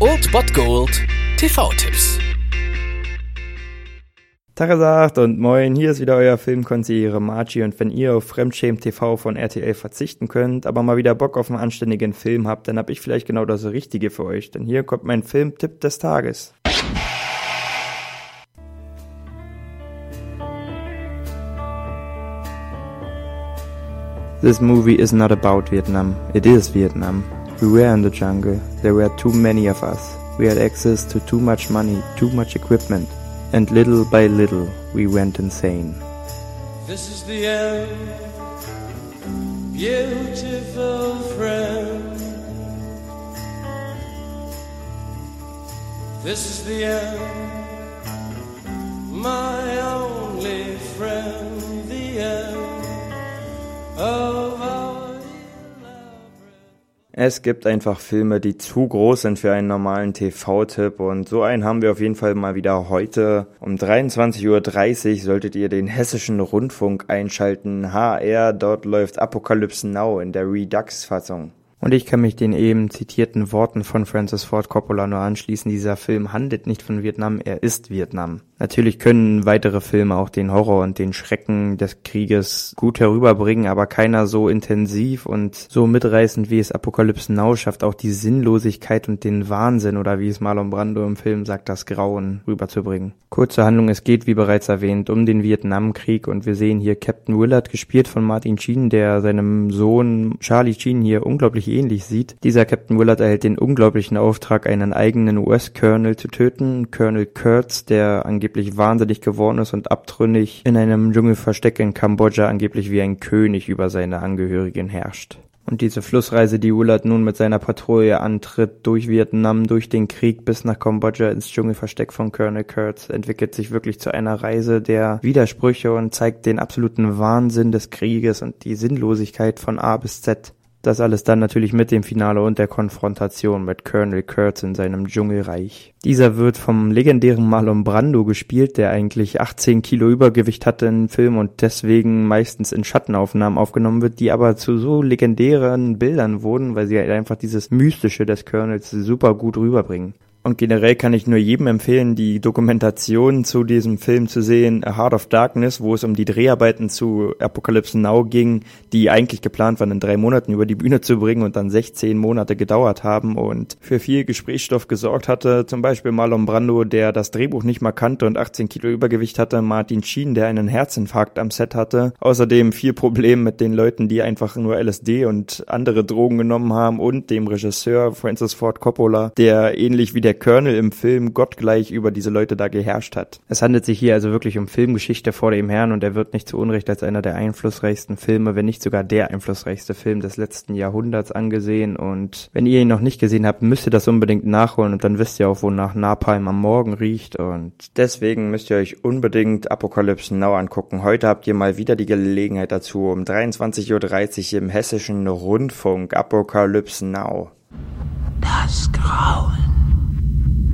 Old Bot Gold TV-Tipps. Tagesagt und moin, hier ist wieder euer Filmkonsigliere Margie und wenn ihr auf Fremdschämen TV von RTL verzichten könnt, aber mal wieder Bock auf einen anständigen Film habt, dann hab ich vielleicht genau das Richtige für euch, denn hier kommt mein Filmtipp des Tages. This movie is not about Vietnam, it is Vietnam. We were in the jungle, there were too many of us. We had access to too much money, too much equipment. and little by little we went insane. This is the end, beautiful friend. This is the end, my Es gibt einfach Filme, die zu groß sind für einen normalen TV-Tipp und so einen haben wir auf jeden Fall mal wieder heute. Um 23.30 Uhr solltet ihr den hessischen Rundfunk einschalten. HR, dort läuft Apocalypse Now in der Redux-Fassung. Und ich kann mich den eben zitierten Worten von Francis Ford Coppola nur anschließen. Dieser Film handelt nicht von Vietnam, er ist Vietnam. Natürlich können weitere Filme auch den Horror und den Schrecken des Krieges gut herüberbringen, aber keiner so intensiv und so mitreißend wie es Apokalypse Now schafft, auch die Sinnlosigkeit und den Wahnsinn oder wie es Marlon Brando im Film sagt, das Grauen rüberzubringen. Kurze Handlung, es geht, wie bereits erwähnt, um den Vietnamkrieg und wir sehen hier Captain Willard, gespielt von Martin Sheen, der seinem Sohn Charlie Sheen hier unglaublich ähnlich sieht. Dieser Captain Willard erhält den unglaublichen Auftrag, einen eigenen US-Colonel zu töten, Colonel Kurtz, der angeblich angeblich wahnsinnig geworden ist und abtrünnig in einem Dschungelversteck in Kambodscha angeblich wie ein König über seine Angehörigen herrscht. Und diese Flussreise, die Willard nun mit seiner Patrouille antritt, durch Vietnam, durch den Krieg bis nach Kambodscha ins Dschungelversteck von Colonel Kurtz, entwickelt sich wirklich zu einer Reise der Widersprüche und zeigt den absoluten Wahnsinn des Krieges und die Sinnlosigkeit von A bis Z. Das alles dann natürlich mit dem Finale und der Konfrontation mit Colonel Kurtz in seinem Dschungelreich. Dieser wird vom legendären Marlon Brando gespielt, der eigentlich 18 Kilo Übergewicht hatte im Film und deswegen meistens in Schattenaufnahmen aufgenommen wird, die aber zu so legendären Bildern wurden, weil sie halt einfach dieses Mystische des Colonels super gut rüberbringen. Und generell kann ich nur jedem empfehlen, die Dokumentation zu diesem Film zu sehen, A Heart of Darkness, wo es um die Dreharbeiten zu Apocalypse Now ging, die eigentlich geplant waren, in drei Monaten über die Bühne zu bringen und dann 16 Monate gedauert haben und für viel Gesprächsstoff gesorgt hatte. Zum Beispiel Marlon Brando, der das Drehbuch nicht mal kannte und 18 Kilo Übergewicht hatte, Martin Sheen, der einen Herzinfarkt am Set hatte. Außerdem viel Problem mit den Leuten, die einfach nur LSD und andere Drogen genommen haben und dem Regisseur Francis Ford Coppola, der ähnlich wie der der Colonel im Film gottgleich über diese Leute da geherrscht hat. Es handelt sich hier also wirklich um Filmgeschichte vor dem Herrn und er wird nicht zu Unrecht als einer der einflussreichsten Filme, wenn nicht sogar der einflussreichste Film des letzten Jahrhunderts angesehen und wenn ihr ihn noch nicht gesehen habt, müsst ihr das unbedingt nachholen und dann wisst ihr auch, wonach Napalm am Morgen riecht und deswegen müsst ihr euch unbedingt Apokalypse Now angucken. Heute habt ihr mal wieder die Gelegenheit dazu um 23.30 Uhr im hessischen Rundfunk Apokalypse Now.